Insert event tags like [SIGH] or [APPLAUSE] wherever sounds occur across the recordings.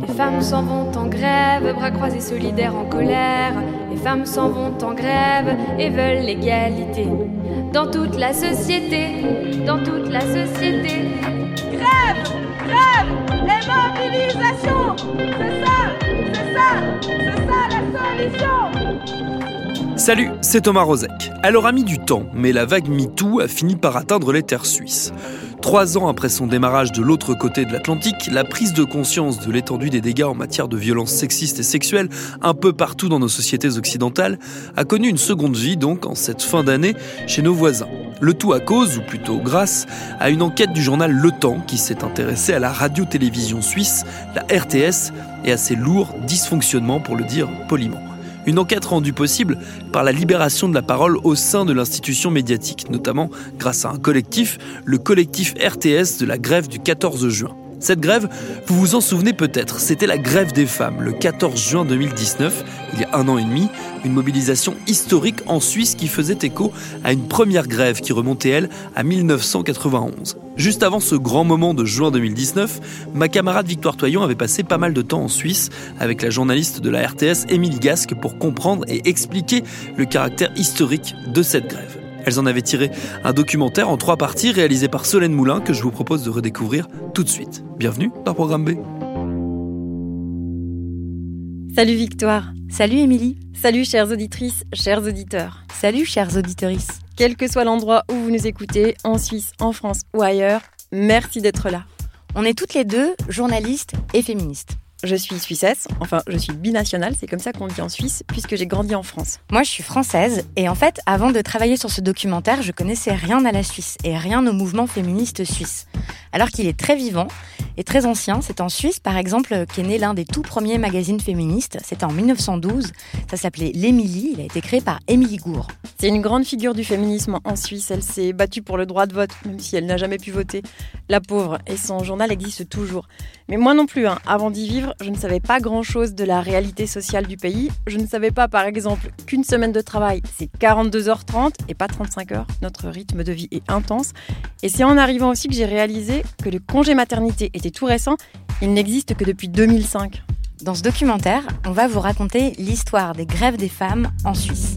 Les femmes s'en vont en grève, bras croisés solidaires en colère. Les femmes s'en vont en grève et veulent l'égalité. Dans toute la société, dans toute la société. Grève Grève Les mobilisations C'est ça C'est ça C'est ça la solution Salut, c'est Thomas Rozek. Elle aura mis du temps, mais la vague MeToo a fini par atteindre les terres suisses. Trois ans après son démarrage de l'autre côté de l'Atlantique, la prise de conscience de l'étendue des dégâts en matière de violences sexistes et sexuelles un peu partout dans nos sociétés occidentales a connu une seconde vie donc en cette fin d'année chez nos voisins. Le tout à cause, ou plutôt grâce, à une enquête du journal Le Temps qui s'est intéressé à la radio-télévision suisse, la RTS, et à ses lourds dysfonctionnements pour le dire poliment. Une enquête rendue possible par la libération de la parole au sein de l'institution médiatique, notamment grâce à un collectif, le collectif RTS de la grève du 14 juin. Cette grève, vous vous en souvenez peut-être, c'était la grève des femmes le 14 juin 2019, il y a un an et demi, une mobilisation historique en Suisse qui faisait écho à une première grève qui remontait, elle, à 1991. Juste avant ce grand moment de juin 2019, ma camarade Victoire Toyon avait passé pas mal de temps en Suisse avec la journaliste de la RTS Émilie Gasque pour comprendre et expliquer le caractère historique de cette grève. Elles en avaient tiré un documentaire en trois parties réalisé par Solène Moulin que je vous propose de redécouvrir tout de suite. Bienvenue dans Programme B. Salut Victoire. Salut Émilie. Salut chères auditrices, chers auditeurs. Salut chères auditrices. Quel que soit l'endroit où vous nous écoutez, en Suisse, en France ou ailleurs, merci d'être là. On est toutes les deux journalistes et féministes. Je suis suissesse, enfin je suis binationale, c'est comme ça qu'on dit en Suisse, puisque j'ai grandi en France. Moi je suis française, et en fait, avant de travailler sur ce documentaire, je connaissais rien à la Suisse et rien au mouvement féministe suisse. Alors qu'il est très vivant et très ancien, c'est en Suisse par exemple qu'est né l'un des tout premiers magazines féministes, c'était en 1912, ça s'appelait L'Émilie, il a été créé par Émilie Gour. C'est une grande figure du féminisme en Suisse, elle s'est battue pour le droit de vote, même si elle n'a jamais pu voter. La pauvre, et son journal existe toujours. Mais moi non plus, hein. avant d'y vivre, je ne savais pas grand-chose de la réalité sociale du pays. Je ne savais pas, par exemple, qu'une semaine de travail, c'est 42h30 et pas 35 heures. Notre rythme de vie est intense. Et c'est en arrivant aussi que j'ai réalisé que le congé maternité était tout récent. Il n'existe que depuis 2005. Dans ce documentaire, on va vous raconter l'histoire des grèves des femmes en Suisse.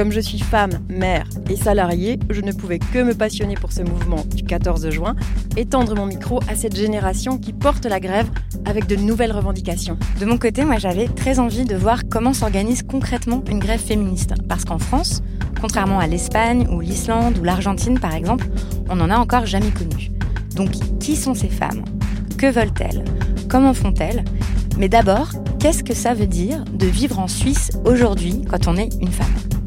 Comme je suis femme, mère et salariée, je ne pouvais que me passionner pour ce mouvement du 14 juin et tendre mon micro à cette génération qui porte la grève avec de nouvelles revendications. De mon côté, moi j'avais très envie de voir comment s'organise concrètement une grève féministe. Parce qu'en France, contrairement à l'Espagne ou l'Islande ou l'Argentine par exemple, on n'en a encore jamais connu. Donc qui sont ces femmes? Que veulent-elles? Comment font-elles? Mais d'abord, qu'est-ce que ça veut dire de vivre en Suisse aujourd'hui quand on est une femme?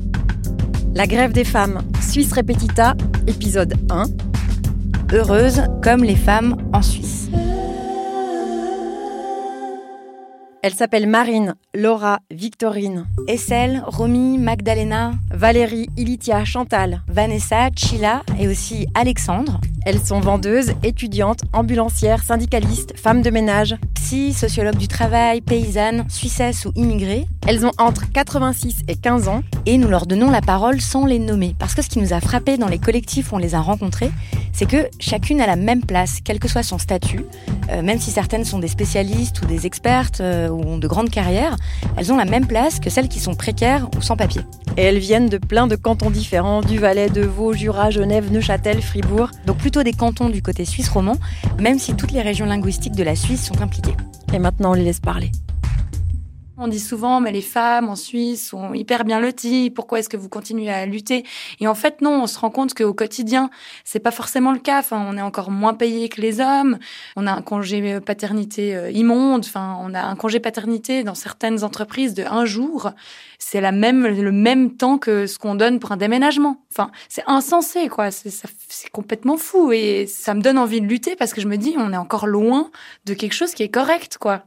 La grève des femmes, Suisse Repetita, épisode 1. Heureuse comme les femmes en Suisse. Elle s'appelle Marine, Laura, Victorine, Essel, Romy, Magdalena, Valérie, Ilitia, Chantal. Vanessa, Chila et aussi Alexandre. Elles sont vendeuses, étudiantes, ambulancières, syndicalistes, femmes de ménage. Psy, sociologue du travail, paysanne, suissesse ou immigrée. Elles ont entre 86 et 15 ans. Et nous leur donnons la parole sans les nommer. Parce que ce qui nous a frappé dans les collectifs où on les a rencontrées, c'est que chacune a la même place, quel que soit son statut. Euh, même si certaines sont des spécialistes ou des expertes euh, ou ont de grandes carrières, elles ont la même place que celles qui sont précaires ou sans papier. Et elles viennent de plein de cantons différents, du Valais, de Vaud, Jura, Genève, Neuchâtel, Fribourg. Donc plutôt des cantons du côté suisse romand, même si toutes les régions linguistiques de la Suisse sont impliquées. Et maintenant, on les laisse parler. On dit souvent, mais les femmes en Suisse sont hyper bien loties. Pourquoi est-ce que vous continuez à lutter? Et en fait, non. On se rend compte qu'au quotidien, c'est pas forcément le cas. Enfin, on est encore moins payé que les hommes. On a un congé paternité euh, immonde. Enfin, on a un congé paternité dans certaines entreprises de un jour. C'est la même le même temps que ce qu'on donne pour un déménagement. Enfin, c'est insensé, quoi. C'est complètement fou et ça me donne envie de lutter parce que je me dis, on est encore loin de quelque chose qui est correct, quoi.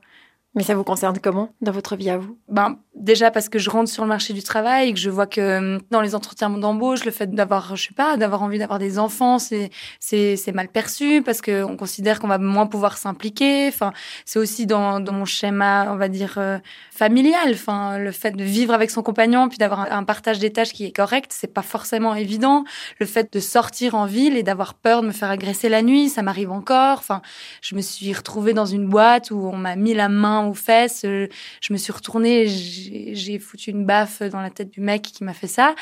Mais ça vous concerne comment dans votre vie à vous? Ben déjà parce que je rentre sur le marché du travail que je vois que euh, dans les entretiens d'embauche, le fait d'avoir, je sais pas, d'avoir envie d'avoir des enfants, c'est c'est mal perçu parce que on considère qu'on va moins pouvoir s'impliquer. Enfin, c'est aussi dans dans mon schéma, on va dire euh, familial. Enfin, le fait de vivre avec son compagnon puis d'avoir un, partage des tâches qui est correct, c'est pas forcément évident. Le fait de sortir en ville et d'avoir peur de me faire agresser la nuit, ça m'arrive encore. Enfin, je me suis retrouvée dans une boîte où on m'a mis la main aux fesses. Euh, je me suis retournée, j'ai foutu une baffe dans la tête du mec qui m'a fait ça,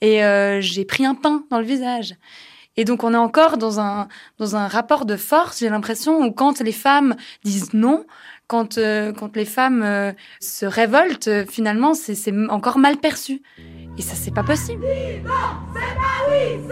et euh, j'ai pris un pain dans le visage. Et donc on est encore dans un dans un rapport de force. J'ai l'impression où quand les femmes disent non, quand euh, quand les femmes se révoltent, finalement c'est c'est encore mal perçu. Et ça c'est pas possible. c'est pas oui.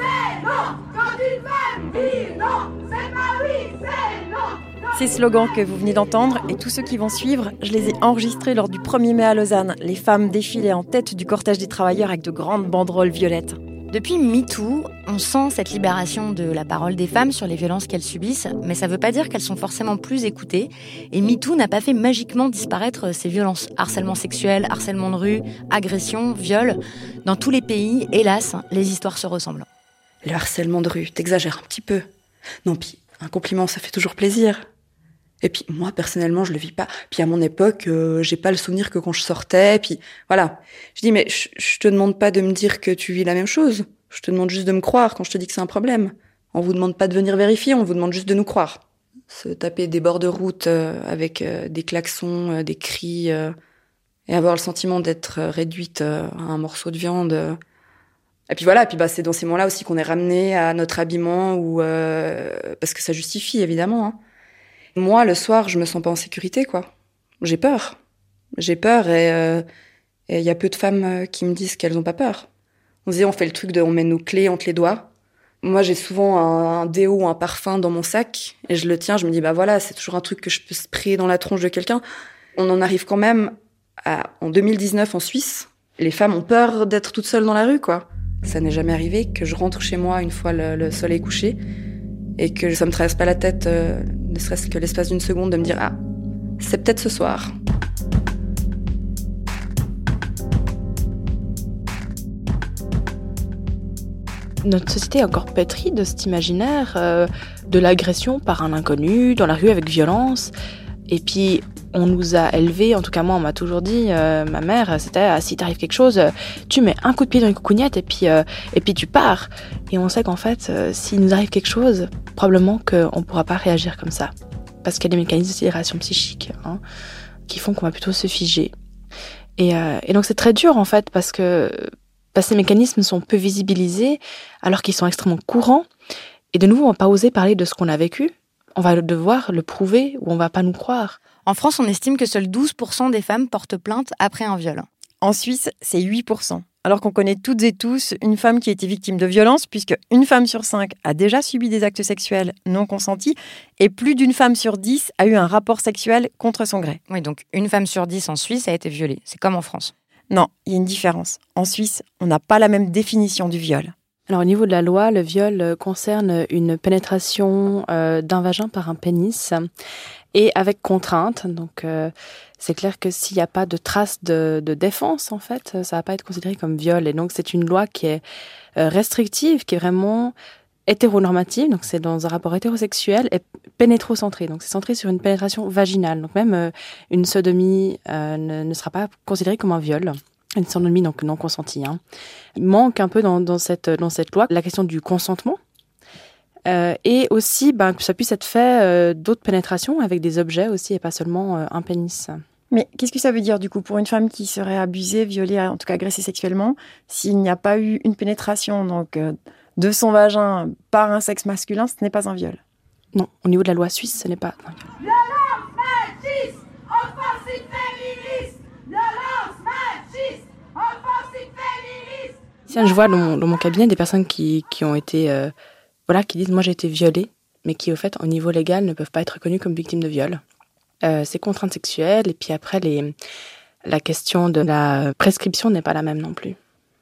Ces slogans que vous venez d'entendre et tous ceux qui vont suivre, je les ai enregistrés lors du 1er mai à Lausanne. Les femmes défilaient en tête du cortège des travailleurs avec de grandes banderoles violettes. Depuis MeToo, on sent cette libération de la parole des femmes sur les violences qu'elles subissent, mais ça ne veut pas dire qu'elles sont forcément plus écoutées. Et MeToo n'a pas fait magiquement disparaître ces violences. Harcèlement sexuel, harcèlement de rue, agression, viol. Dans tous les pays, hélas, les histoires se ressemblent. Le harcèlement de rue, t'exagères un petit peu. Non, puis un compliment, ça fait toujours plaisir. Et puis moi personnellement, je le vis pas. Puis à mon époque, euh, j'ai pas le souvenir que quand je sortais. Puis voilà, je dis mais je, te demande pas de me dire que tu vis la même chose. Je te demande juste de me croire quand je te dis que c'est un problème. On vous demande pas de venir vérifier, on vous demande juste de nous croire. Se taper des bords de route euh, avec euh, des klaxons, des cris, et avoir le sentiment d'être réduite à un morceau de viande. Et puis voilà, puis bah c'est dans ces moments-là aussi qu'on est ramené à notre habillement ou parce que ça justifie évidemment. Hein. Moi, le soir, je me sens pas en sécurité, quoi. J'ai peur. J'ai peur et il euh, y a peu de femmes euh, qui me disent qu'elles ont pas peur. On dit, on fait le truc de, on met nos clés entre les doigts. Moi, j'ai souvent un, déo ou un parfum dans mon sac et je le tiens. Je me dis, bah voilà, c'est toujours un truc que je peux sprayer dans la tronche de quelqu'un. On en arrive quand même à, en 2019 en Suisse. Les femmes ont peur d'être toutes seules dans la rue, quoi. Ça n'est jamais arrivé que je rentre chez moi une fois le, le soleil couché et que ça me traverse pas la tête, euh, ne serait-ce que l'espace d'une seconde, de me dire ah, c'est peut-être ce soir. Notre société est encore pétrie de cet imaginaire euh, de l'agression par un inconnu, dans la rue avec violence. Et puis, on nous a élevés, en tout cas moi, on m'a toujours dit, euh, ma mère, c'était ah, si t'arrive quelque chose, tu mets un coup de pied dans une coucougnette et puis euh, et puis tu pars. Et on sait qu'en fait, euh, s'il nous arrive quelque chose, probablement qu'on pourra pas réagir comme ça, parce qu'il y a des mécanismes de réaction psychique hein, qui font qu'on va plutôt se figer. Et, et donc c'est très dur en fait parce que parce ces mécanismes sont peu visibilisés alors qu'ils sont extrêmement courants. Et de nouveau, on va pas oser parler de ce qu'on a vécu. On va devoir le prouver ou on va pas nous croire. En France, on estime que seuls 12% des femmes portent plainte après un viol. En Suisse, c'est 8%. Alors qu'on connaît toutes et tous une femme qui a été victime de violence, puisque une femme sur cinq a déjà subi des actes sexuels non consentis, et plus d'une femme sur dix a eu un rapport sexuel contre son gré. Oui, donc une femme sur dix en Suisse a été violée. C'est comme en France. Non, il y a une différence. En Suisse, on n'a pas la même définition du viol. Alors au niveau de la loi, le viol euh, concerne une pénétration euh, d'un vagin par un pénis et avec contrainte. Donc euh, c'est clair que s'il n'y a pas de trace de, de, défense, en fait, ça va pas être considéré comme viol. Et donc c'est une loi qui est euh, restrictive, qui est vraiment hétéronormative, donc c'est dans un rapport hétérosexuel et pénétrocentré, donc c'est centré sur une pénétration vaginale. Donc même une sodomie ne, ne, sera pas considérée comme un viol. Une sodomie donc non consentie. Hein. Il manque un peu dans, dans, cette, dans cette loi la question du consentement. Euh, et aussi ben, que ça puisse être fait euh, d'autres pénétrations avec des objets aussi et pas seulement euh, un pénis. Mais qu'est-ce que ça veut dire du coup pour une femme qui serait abusée, violée, en tout cas agressée sexuellement, s'il n'y a pas eu une pénétration donc de son vagin par un sexe masculin, ce n'est pas un viol? Non, au niveau de la loi suisse, ce n'est pas un viol. Je vois dans mon, cabinet des personnes qui, qui ont été, euh, voilà, qui disent moi j'ai été violée, mais qui au fait au niveau légal ne peuvent pas être reconnues comme victimes de viol. Euh, c'est contraintes sexuelles et puis après les, la question de la prescription n'est pas la même non plus.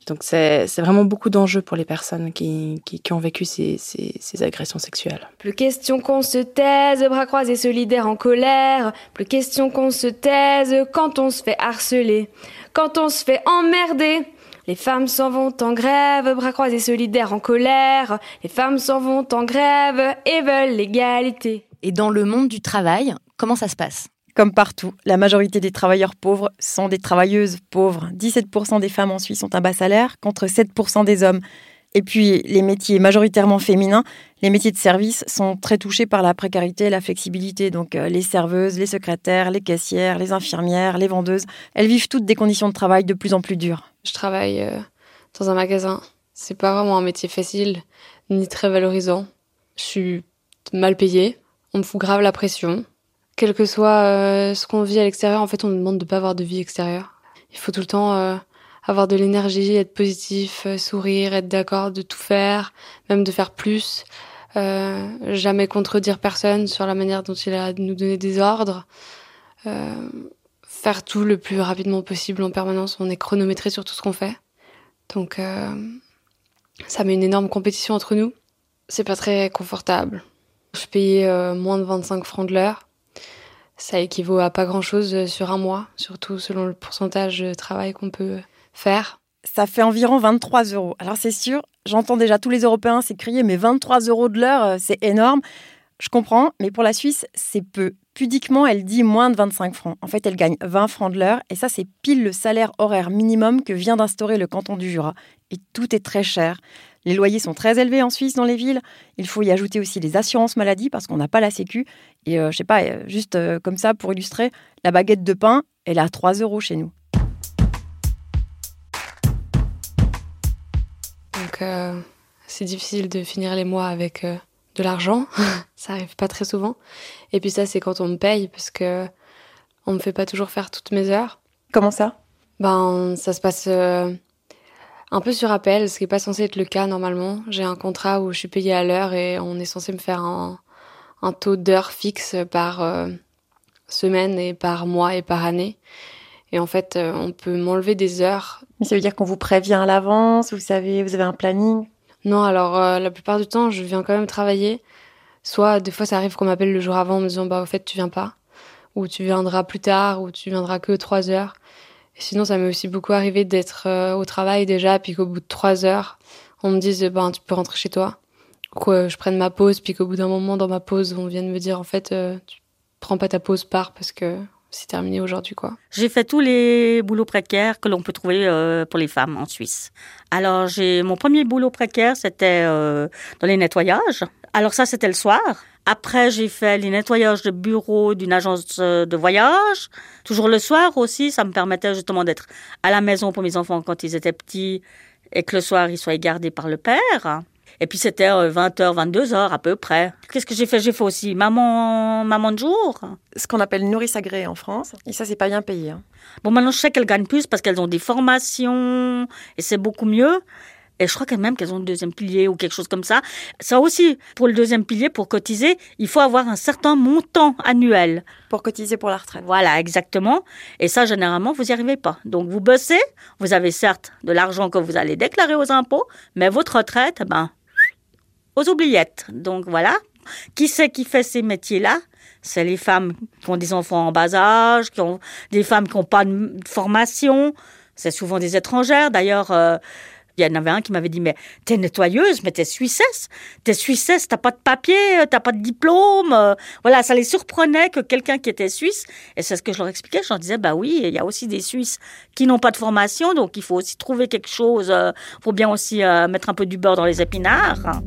Donc c'est vraiment beaucoup d'enjeux pour les personnes qui, qui, ont vécu ces, ces, ces, agressions sexuelles. Plus question qu'on se taise, bras croisés solidaires en colère. Plus question qu'on se taise quand on se fait harceler, quand on se fait emmerder. Les femmes s'en vont en grève, bras croisés solidaires en colère. Les femmes s'en vont en grève et veulent l'égalité. Et dans le monde du travail, comment ça se passe? Comme partout, la majorité des travailleurs pauvres sont des travailleuses pauvres. 17% des femmes en Suisse ont un bas salaire contre 7% des hommes. Et puis, les métiers majoritairement féminins, les métiers de service sont très touchés par la précarité et la flexibilité. Donc, euh, les serveuses, les secrétaires, les caissières, les infirmières, les vendeuses, elles vivent toutes des conditions de travail de plus en plus dures. Je travaille euh, dans un magasin. C'est pas vraiment un métier facile, ni très valorisant. Je suis mal payée. On me fout grave la pression quel que soit euh, ce qu'on vit à l'extérieur, en fait, on nous demande de pas avoir de vie extérieure. Il faut tout le temps avoir de l'énergie, être positif, euh, sourire, être d'accord de tout faire, même de faire plus. jamais contredire personne sur la manière dont il a nous donner des ordres. faire tout le plus rapidement possible en permanence. On est chronométré sur tout ce qu'on fait. Donc, ça met une énorme compétition entre nous. C'est pas très confortable. Je payais moins de 25 francs de l'heure ça équivaut à pas grand-chose euh, sur un mois, surtout selon le pourcentage de travail qu'on peut Ça fait environ 23 euros. Alors c'est sûr, j'entends déjà tous les Européens s'écrier, mais 23 euros de l'heure, euh, c'est énorme. Je comprends, mais pour la Suisse, c'est peu. Pudiquement, elle dit moins de 25 francs. En fait, elle gagne 20 francs de l'heure, et ça, c'est pile le salaire horaire minimum que vient d'instaurer le canton du Jura. Et tout est très cher. Les loyers sont très élevés en Suisse dans les villes. Il faut y ajouter aussi les assurances maladie parce qu'on n'a pas la Sécu. Et euh, je sais pas, euh, juste euh, comme ça pour illustrer, la baguette de pain, elle est à 3 euros chez nous. Donc c'est difficile de finir les mois avec de l'argent. [LAUGHS] ça arrive pas très souvent. Et puis ça, c'est quand on me paye parce que on me fait pas toujours faire toutes mes heures. Comment ça? Ben, ça se passe un peu sur appel, ce qui n'est pas censé être le cas normalement. J'ai un contrat où je suis payée à l'heure et on est censé me faire un, taux d'heure fixe par euh, semaine et par mois et par année. Et en fait, euh, on peut m'enlever des heures. Mais ça veut dire qu'on vous prévient à l'avance, vous savez, vous avez un planning? Non, alors euh, la plupart du temps, je viens quand même travailler. Soit des fois, ça arrive qu'on m'appelle le jour avant en me disant bah au fait tu viens pas, ou tu viendras plus tard, ou tu viendras que trois heures sinon, ça m'est aussi beaucoup arrivé d'être euh, au travail déjà, puis qu'au bout de trois heures, on me dise ben tu peux rentrer chez toi. Ou je prenne ma pause, puis qu'au bout d'un moment dans ma pause, on vienne me dire en fait euh, tu prends pas ta pause, pars parce que c'est terminé aujourd'hui quoi. J'ai fait tous les boulots précaires que l'on peut trouver euh, pour les femmes en Suisse. Alors j'ai mon premier boulot précaire, c'était dans les nettoyages. Alors ça c'était le soir. Après, j'ai fait les nettoyages de bureau d'une agence euh, de voyage. Toujours le soir aussi, ça me permettait justement d'être à la maison pour mes enfants quand ils étaient petits et que le soir, ils soient gardés par le père. Et puis c'était 20h, 22h à peu près. Qu'est-ce que j'ai fait? J'ai fait aussi maman, maman de jour. Ce qu'on appelle nourrice agréée en France. Et ça, c'est pas bien payé. Hein. Bon, maintenant, je sais qu'elles gagnent plus parce qu'elles ont des formations et c'est beaucoup mieux. Et je crois quand même qu'elles ont le deuxième pilier ou quelque chose comme ça. Ça aussi, pour le deuxième pilier, pour cotiser, il faut avoir un certain montant annuel. Pour cotiser pour la retraite. Voilà, exactement. Et ça, généralement, vous n'y arrivez pas. Donc, vous bossez, vous avez certes de l'argent que vous allez déclarer aux impôts, mais votre retraite, ben, aux oubliettes. Donc, voilà. Qui c'est qui fait ces métiers-là? C'est les femmes qui ont des enfants en bas âge, qui ont des femmes qui n'ont pas de formation. C'est souvent des étrangères. D'ailleurs, euh, il y en avait un qui m'avait dit, mais t'es nettoyeuse, mais t'es suissesse. T'es suissesse, t'as pas de papier, t'as pas de diplôme. Euh. Voilà, ça les surprenait que quelqu'un qui était suisse, et c'est ce que je leur expliquais, je leur disais, bah oui, il y a aussi des Suisses qui n'ont pas de formation, donc il faut aussi trouver quelque chose, il euh, faut bien aussi euh, mettre un peu du beurre dans les épinards.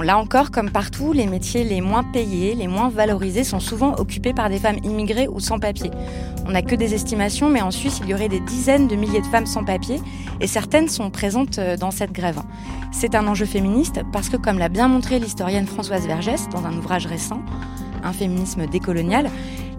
Là encore, comme partout, les métiers les moins payés, les moins valorisés sont souvent occupés par des femmes immigrées ou sans papier. On n'a que des estimations, mais en Suisse, il y aurait des dizaines de milliers de femmes sans papier, et certaines sont présentes euh, dans cette grève. C'est un enjeu féministe parce que, comme l'a bien montré l'historienne Françoise Vergès dans un ouvrage récent, Un féminisme décolonial,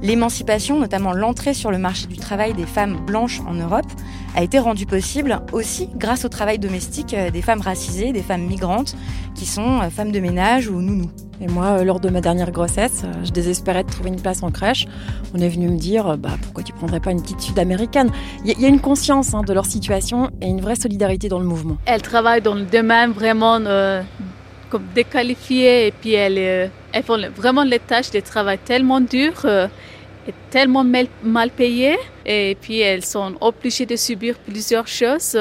l'émancipation, notamment l'entrée sur le marché du travail des femmes blanches en Europe, a été rendue possible aussi grâce au travail domestique des femmes racisées, des femmes migrantes, qui sont femmes de ménage ou nounous. Et moi, lors de ma dernière grossesse, je désespérais de trouver une place en crèche. On est venu me dire, bah, pourquoi tu prendrais pas une petite sud-américaine Il y, a une conscience hein, de leur situation et une vraie solidarité dans le mouvement. Elles travaillent dans le domaine vraiment euh, comme déqualifiées et puis elles, euh, elles, font vraiment les tâches de travail tellement dures euh, tellement mal, mal. Et puis elles sont obligées de subir plusieurs choses,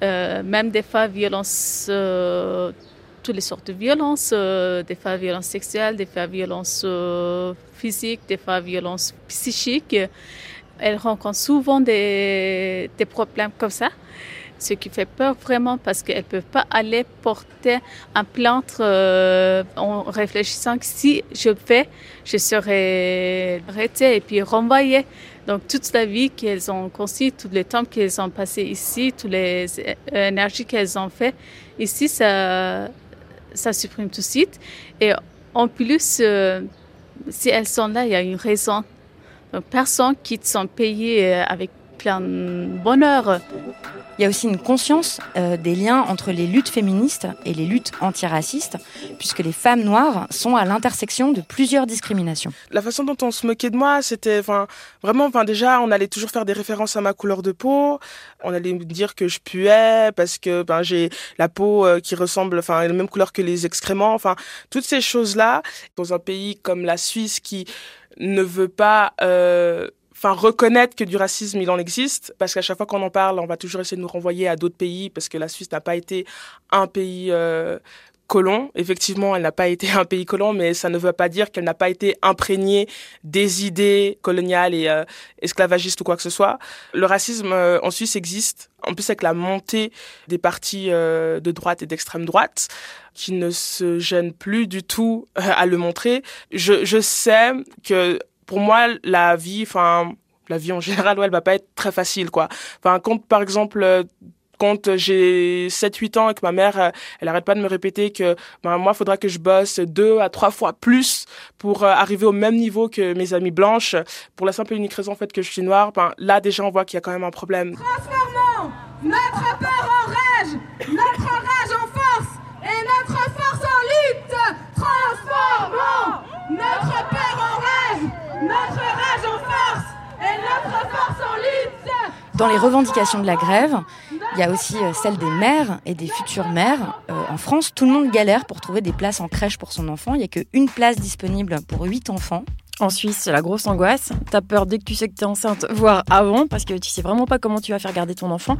même des fois violences toutes les sortes de violences, des fois violences sexuelles, des fois violences physiques, des fois violences psychiques. Elles rencontrent souvent des, des problèmes comme ça ce qui fait peur vraiment parce qu'elles ne peuvent pas aller porter un plainte euh, en réfléchissant que si je fais, je serai arrêtée et puis renvoyée. Donc toute la vie qu'elles ont conçue, tout le temps qu'elles ont passé ici, toutes les énergies qu'elles ont fait ici, ça, ça supprime tout de suite. Et en plus, euh, si elles sont là, il y a une raison. Donc personne quitte son pays euh, avec plein de bonheur. Il y a aussi une conscience euh, des liens entre les luttes féministes et les luttes antiracistes, puisque les femmes noires sont à l'intersection de plusieurs discriminations. La façon dont on se moquait de moi, c'était vraiment, enfin, déjà, on allait toujours faire des références à ma couleur de peau. On allait me dire que je puais parce que ben, j'ai la peau euh, qui ressemble, enfin, la même couleur que les excréments. Enfin, toutes ces choses-là, dans un pays comme la Suisse qui ne veut pas euh, enfin reconnaître que du racisme il en existe parce qu'à chaque fois qu'on en parle on va toujours essayer de nous renvoyer à d'autres pays parce que la Suisse n'a pas été un pays euh, colon. Effectivement elle n'a pas été un pays colon mais ça ne veut pas dire qu'elle n'a pas été imprégnée des idées coloniales et euh, esclavagistes ou quoi que ce soit. Le racisme euh, en Suisse existe en plus avec la montée des partis euh, de droite et d'extrême droite qui ne se gênent plus du tout à le montrer. Je, je sais que pour moi, la vie, enfin, la vie en général, ouais, elle va pas être très facile, quoi. Enfin, quand, par exemple, euh, quand j'ai 7-8 ans et que ma mère, euh, elle arrête pas de me répéter que ben, moi, il faudra que je bosse deux à trois fois plus pour euh, arriver au même niveau que mes amies blanches, pour la simple et unique raison en fait que je suis noire, ben, là déjà on voit qu'il y a quand même un problème. Transformons notre peur en rage, notre rage en force et notre force en lutte. Transformons notre peur notre rage en force et notre force en lutte. Dans les revendications de la grève, il y a aussi euh, celle des mères et des futures mères. Euh, en France, tout le monde galère pour trouver des places en crèche pour son enfant. Il n'y a qu'une place disponible pour huit enfants. En Suisse, c'est la grosse angoisse. T'as peur dès que tu sais que t'es enceinte, voire avant, parce que tu sais vraiment pas comment tu vas faire garder ton enfant.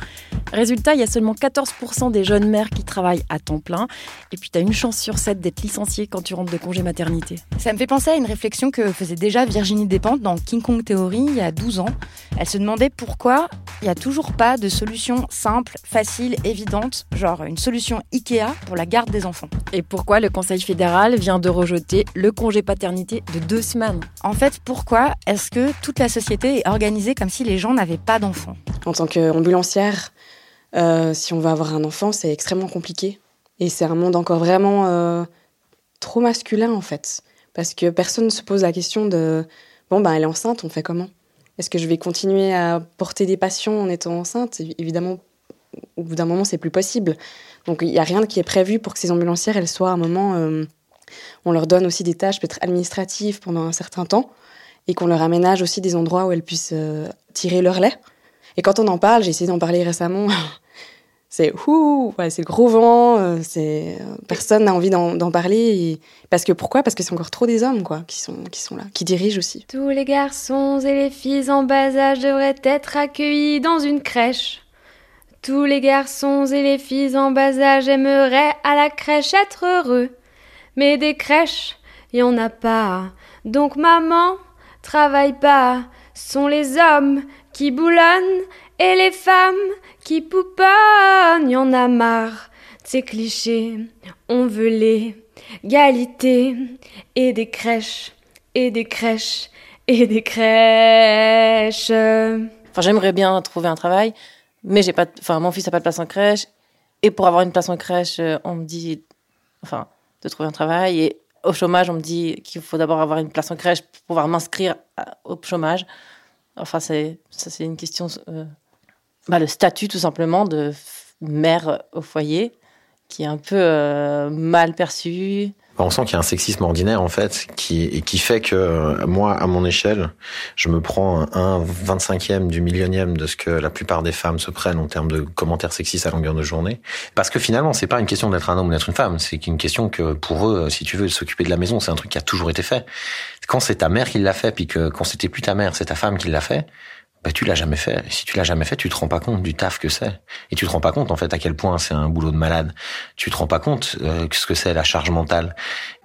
Résultat, il y a seulement 14% des jeunes mères qui travaillent à temps plein. Et puis t'as une chance sur 7 d'être licenciée quand tu rentres de congé maternité. Ça me fait penser à une réflexion que faisait déjà Virginie Despentes dans King Kong Theory il y a 12 ans. Elle se demandait pourquoi il n'y a toujours pas de solution simple, facile, évidente, genre une solution IKEA pour la garde des enfants. Et pourquoi le Conseil fédéral vient de rejeter le congé paternité de deux semaines? En fait, pourquoi est-ce que toute la société est organisée comme si les gens n'avaient pas d'enfants? En tant qu'ambulancière, euh, si on veut avoir un enfant, c'est extrêmement compliqué. Et c'est un monde encore vraiment euh, trop masculin, en fait. Parce que personne ne se pose la question de bon, ben, elle est enceinte, on fait comment? Est-ce que je vais continuer à porter des patients en étant enceinte? Évidemment, au bout d'un moment, c'est plus possible. Donc, il n'y a rien qui est prévu pour que ces ambulancières, elles soient à un moment. Euh, on leur donne aussi des tâches peut-être administratives pendant un certain temps et qu'on leur aménage aussi des endroits où elles puissent euh, tirer leur lait. Et quand on en parle, j'ai essayé d'en parler récemment, [LAUGHS] c'est ouh, c'est le gros vent, euh, euh, personne n'a envie d'en parler parce que pourquoi? Parce que c'est encore trop des hommes quoi qui sont qui sont là, qui dirigent aussi. Tous les garçons et les filles en bas âge devraient être accueillis dans une crèche. Tous les garçons et les filles en bas âge aimeraient à la crèche être heureux. Mais des crèches, y en a pas. Donc maman, travaille pas. Sont les hommes qui boulonnent et les femmes qui pouponnent. Y en a marre de ces clichés. On veut l'égalité et des crèches et des crèches et des crèches. Enfin, j'aimerais bien trouver un travail, mais j'ai pas. Enfin, mon fils a pas de place en crèche. Et pour avoir une place en crèche, euh, on me dit, enfin, de trouver un travail. Et au chômage, on me dit qu'il faut d'abord avoir une place en crèche pour pouvoir m'inscrire au chômage. Enfin, c'est, ça, c'est une question. Euh, bah, le statut tout simplement de mère au foyer, qui est un peu euh, mal perçu. On sent qu'il y a un sexisme ordinaire en fait, qui, et qui fait que euh, moi, à mon échelle, je me prends un 25e du millionième de ce que la plupart des femmes se prennent en termes de commentaires sexistes à longueur de journée. Parce que finalement, c'est pas une question d'être un homme ou d'être une femme, c'est une question que pour eux, si tu veux, s'occuper de la maison, c'est un truc qui a toujours été fait. Quand c'est ta mère qui l'a fait, puis que quand c'était plus ta mère, c'est ta femme qui l'a fait, bah, tu l'as jamais fait. Si tu l'as jamais fait, tu te rends pas compte du taf que c'est. Et tu te rends pas compte, en fait, à quel point c'est un boulot de malade. Tu te rends pas compte euh, ce que c'est la charge mentale.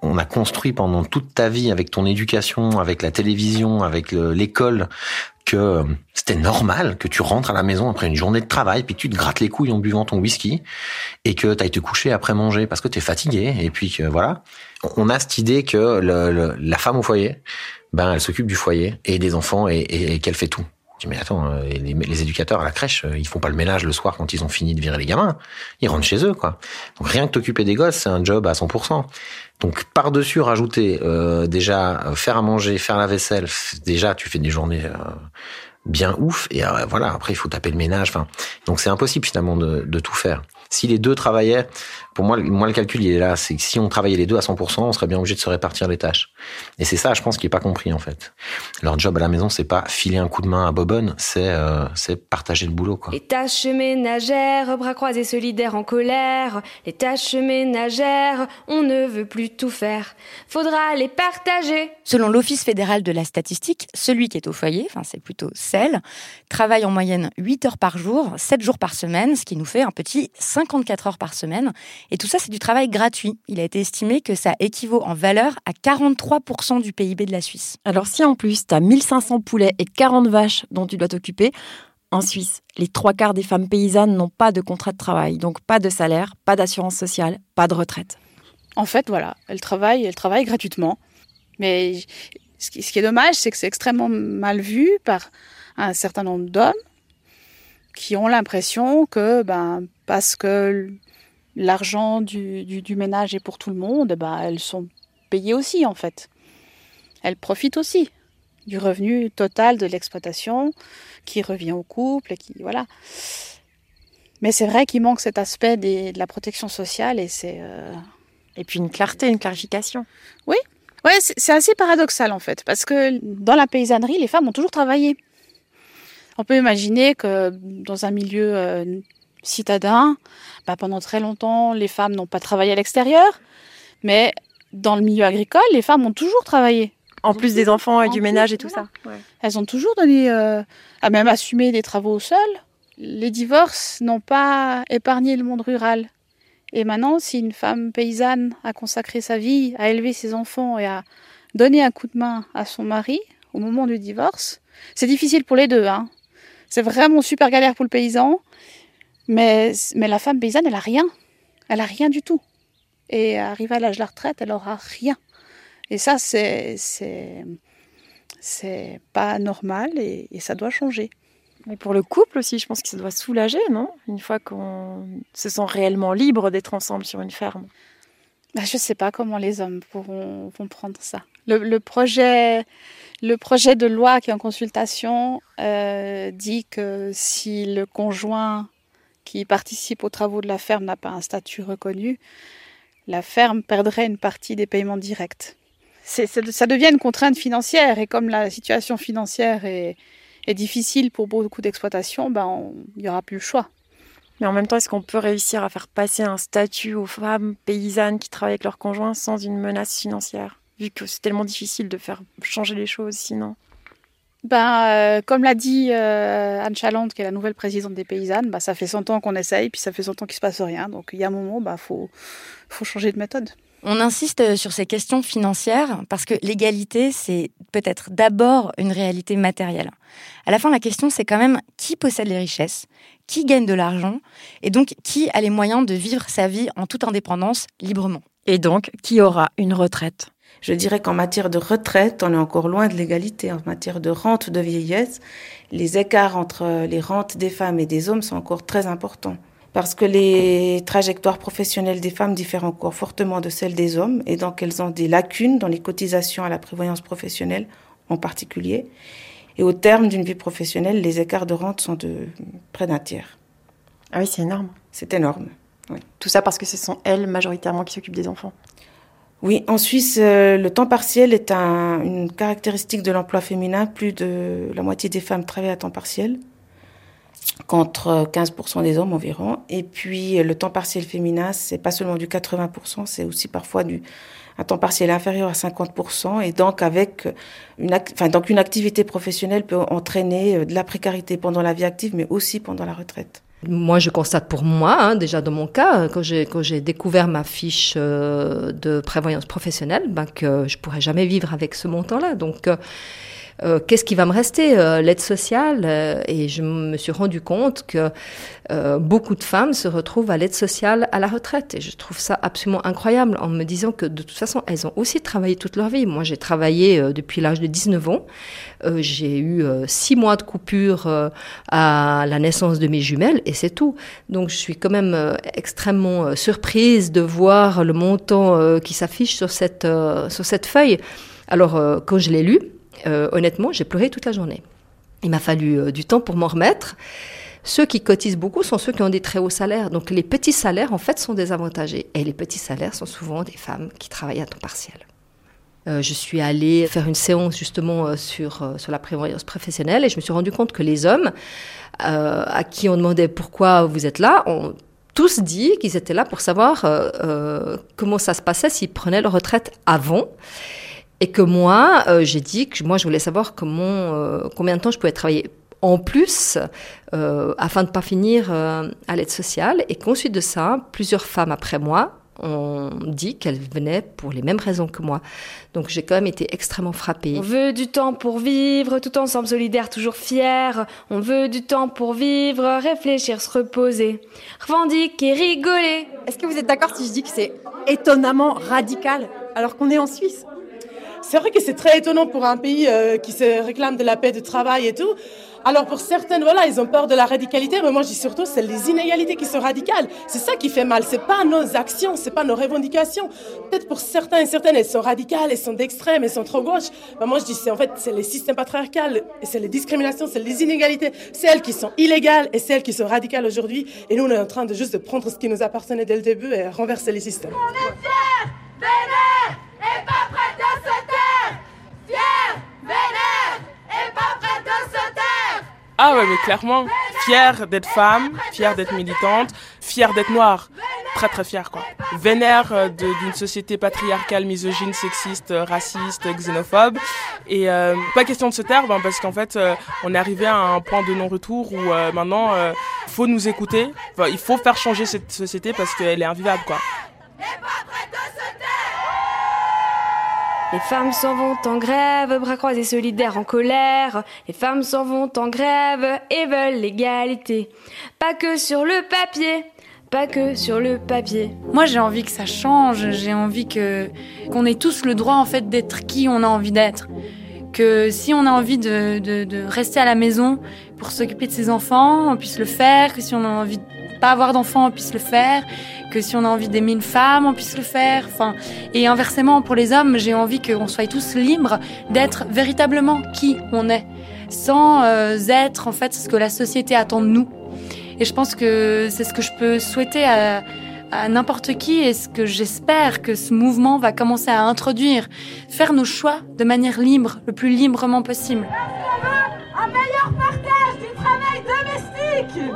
On a construit pendant toute ta vie, avec ton éducation, avec la télévision, avec l'école, que euh, c'était normal que tu rentres à la maison après une journée de travail, puis tu te grattes les couilles en buvant ton whisky, et que tu ailles te coucher après manger parce que tu es fatigué, et puis que voilà. On a cette idée que le, la femme au foyer, ben elle s'occupe du foyer et des enfants et, et qu'elle fait tout mais attends, euh, les, les, éducateurs à la crèche, euh, ils font pas le ménage le soir quand ils ont fini de virer les gamins. Ils rentrent chez eux, quoi. Donc rien que t'occuper des gosses, c'est un job à 100%. Donc par-dessus rajouter euh, déjà faire à manger, faire la vaisselle, déjà tu fais des journées bien ouf. Et voilà, après il faut taper le ménage. Enfin, donc c'est impossible finalement de, de tout faire. Si les deux travaillaient, pour moi, moi le calcul il est là, c'est que si on travaillait les deux à 100%, on serait bien obligé de se répartir les tâches. Et c'est ça, je pense, qui est pas compris en fait. Leur job à la maison, c'est pas filer un coup de main à Bobonne, c'est euh, c'est partager le boulot. Quoi. Les tâches ménagères, bras croisés solidaires en colère. Les tâches ménagères, on ne veut plus tout faire. Faudra les partager. Selon l'Office fédéral de la statistique, celui qui est au foyer, enfin c'est plutôt celle, travaille en moyenne 8 heures par jour, 7 jours par semaine, ce qui nous fait un petit 5 54 heures par semaine. Et tout ça, c'est du travail gratuit. Il a été estimé que ça équivaut en valeur à 43% du PIB de la Suisse. Alors si en plus, tu as 1500 poulets et 40 vaches dont tu dois t'occuper, en Suisse, les trois quarts des femmes paysannes n'ont pas de contrat de travail, donc pas de salaire, pas d'assurance sociale, pas de retraite. En fait, voilà, elles travaillent, elles travaillent gratuitement. Mais ce qui, est dommage, c'est que c'est extrêmement mal vu par un certain nombre d'hommes qui ont l'impression que, ben, parce que l'argent du, du, ménage est pour tout le monde, ben, elles sont payées aussi, en fait. Elles profitent aussi du revenu total de l'exploitation qui revient au couple, et qui, voilà. Mais c'est vrai qu'il manque cet aspect de la protection sociale et c'est. Euh, et puis une clarté, une clarification. Oui, ouais, c'est assez paradoxal en fait, parce que dans la paysannerie, les femmes ont toujours travaillé. On peut imaginer que dans un milieu euh, citadin, bah, pendant très longtemps, les femmes n'ont pas travaillé à l'extérieur, mais dans le milieu agricole, les femmes ont toujours travaillé. En plus des enfants et du ménage et tout ça. Elles ont toujours donné, euh, à même assumé des travaux seules. Les divorces n'ont pas épargné le monde rural. Et maintenant, si une femme paysanne a consacré sa vie à élever ses enfants et à donner un coup de main à son mari au moment du divorce, c'est difficile pour les deux. Hein. C'est vraiment super galère pour le paysan. Mais, mais la femme paysanne, elle a rien. Elle a rien du tout. Et arrivée à l'âge de la retraite, elle aura rien. Et ça, c'est, c'est, c'est pas normal et, ça doit changer. Mais pour le couple aussi, je pense que ça doit soulager, non? Une fois qu'on se sent réellement libre d'être ensemble sur une ferme. Bah, je ne sais pas comment les hommes pourront vont prendre ça. Le, projet, le projet de loi qui est en consultation euh, dit que si le conjoint qui participe aux travaux de la ferme n'a pas un statut reconnu, la ferme perdrait une partie des paiements directs. ça devient une contrainte financière et comme la situation financière est, difficile pour beaucoup d'exploitations, ben il n'y aura plus le choix. Mais en même temps, est-ce qu'on peut réussir à faire passer un statut aux femmes paysannes qui travaillent avec leurs conjoints sans une menace financière? Vu que c'est tellement difficile de faire changer les choses sinon. Ben, euh, comme l'a dit euh, Anne Chalande, qui est la nouvelle présidente des paysannes, ben, ça fait 100 ans qu'on essaye, puis ça fait 100 ans qu'il se passe rien. Donc il y a un moment, il ben, faut, faut changer de méthode. On insiste sur ces questions financières parce que l'égalité, c'est peut-être d'abord une réalité matérielle. À la fin, la question, c'est quand même qui possède les richesses, qui gagne de l'argent, et donc qui a les moyens de vivre sa vie en toute indépendance librement. Et donc, qui aura une retraite? Je dirais qu'en matière de retraite, on est encore loin de l'égalité. En matière de rente de vieillesse, les écarts entre les rentes des femmes et des hommes sont encore très importants. Parce que les trajectoires professionnelles des femmes diffèrent encore fortement de celles des hommes et donc elles ont des lacunes dans les cotisations à la prévoyance professionnelle en particulier. Et au terme d'une vie professionnelle, les écarts de rente sont de près d'un tiers. Ah oui, c'est énorme. C'est énorme. Oui. Tout ça parce que ce sont elles majoritairement qui s'occupent des enfants. Oui, en Suisse, euh, le temps partiel est un, une caractéristique de l'emploi féminin. Plus de la moitié des femmes travaillent à temps partiel, contre 15% des hommes environ. Et puis, le temps partiel féminin, c'est pas seulement du 80%, c'est aussi parfois du un temps partiel inférieur à 50%. Et donc, avec une, enfin, donc une activité professionnelle peut entraîner euh, de la précarité pendant la vie active, mais aussi pendant la retraite. Moi, je constate pour moi, hein, déjà dans mon cas, quand j'ai quand j'ai découvert ma fiche euh, de prévoyance professionnelle, ben que je pourrais jamais vivre avec ce montant-là. Donc euh, qu'est-ce qui va me rester euh, L'aide sociale. Euh, et je me suis rendu compte que beaucoup de femmes se retrouvent à l'aide sociale à la retraite. Et je trouve ça absolument incroyable en me disant que de toute façon, elles ont aussi travaillé toute leur vie. Moi, j'ai travaillé depuis l'âge de 19 ans. j'ai eu six mois de coupure à la naissance de mes jumelles et c'est tout. Donc, je suis quand même extrêmement surprise de voir le montant qui s'affiche sur cette, sur cette feuille. Alors, quand je l'ai lu, euh, honnêtement, j'ai pleuré toute la journée. Il m'a fallu euh, du temps pour m'en remettre. Ceux qui cotisent beaucoup sont ceux qui ont des très hauts salaires. Donc les petits salaires, en fait, sont désavantagés. Et les petits salaires sont souvent des femmes qui travaillent à temps partiel. Euh, je suis allée faire une séance justement sur, sur la prévoyance professionnelle et je me suis rendu compte que les hommes à qui on demandait pourquoi vous êtes là ont tous dit qu'ils étaient là pour savoir comment ça se passait s'ils prenaient leur retraite avant. Et que moi, euh, j'ai dit que moi, je voulais savoir comment, euh, combien de temps je pouvais travailler en plus euh, afin de ne pas finir à l'aide sociale. Et qu'ensuite de ça, plusieurs femmes après moi ont dit qu'elles venaient pour les mêmes raisons que moi. Donc j'ai quand même été extrêmement frappée. On veut du temps pour vivre, tout ensemble solidaire, toujours fier. On veut du temps pour vivre, réfléchir, se reposer, revendiquer, rigoler. Est-ce que vous êtes d'accord si je dis que c'est étonnamment radical alors qu'on est en Suisse? C'est vrai que c'est très étonnant pour un pays euh, qui se réclame de la paix de travail et tout. Alors pour certaines, voilà, ils ont peur de la radicalité, mais moi je dis surtout c'est les inégalités qui sont radicales. C'est ça qui fait mal. C'est pas nos actions, c'est pas nos revendications. Peut-être pour certains et certaines, elles sont radicales, elles sont d'extrême, elles sont trop gauche. Mais moi je dis c'est en fait c'est les systèmes patriarcaux, et c'est les discriminations, c'est les inégalités, celles qui sont illégales et celles qui sont radicales aujourd'hui. Et nous on est en train de juste de prendre ce qui nous appartenait dès le début et renverser les systèmes. Ah ouais, mais clairement, fière d'être femme, fière d'être militante, fière d'être noire. Très très fière quoi. Vénère euh, d'une société patriarcale, misogyne, sexiste, euh, raciste, xénophobe. Et euh, pas question de se taire ben, parce qu'en fait euh, on est arrivé à un point de non-retour où euh, maintenant il faut nous écouter. Enfin, il faut faire changer cette société parce qu'elle est invivable quoi. Les femmes s'en vont en grève, bras croisés solidaires en colère. Les femmes s'en vont en grève et veulent l'égalité. Pas que sur le papier, pas que sur le papier. Moi, j'ai envie que ça change. J'ai envie qu'on ait tous le droit en fait d'être qui on a envie d'être. Que si on a envie de rester à la maison pour s'occuper de ses enfants, on puisse le faire. Que si on a envie de pas avoir d'enfants, on puisse le faire que si on a envie d'aimer une femme, on puisse le faire. Enfin, et inversement, pour les hommes, j'ai envie qu'on soit tous libres d'être véritablement qui on est, sans euh, être en fait ce que la société attend de nous. Et je pense que c'est ce que je peux souhaiter à, à n'importe qui et ce que j'espère que ce mouvement va commencer à introduire, faire nos choix de manière libre, le plus librement possible. Un meilleur partage du travail domestique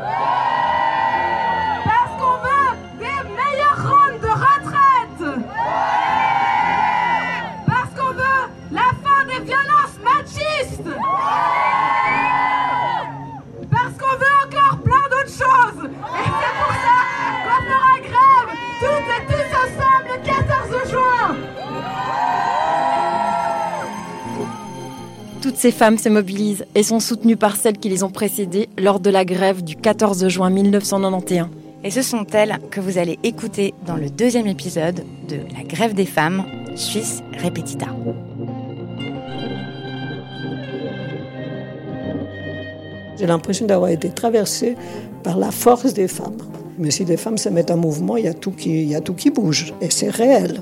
Toutes ces femmes se mobilisent et sont soutenues par celles qui les ont précédées lors de la grève du 14 juin 1991. Et ce sont elles que vous allez écouter dans le deuxième épisode de La grève des femmes, Suisse Repetita. J'ai l'impression d'avoir été traversée par la force des femmes. Mais si des femmes se mettent en mouvement, il y a tout qui, il y a tout qui bouge. Et c'est réel.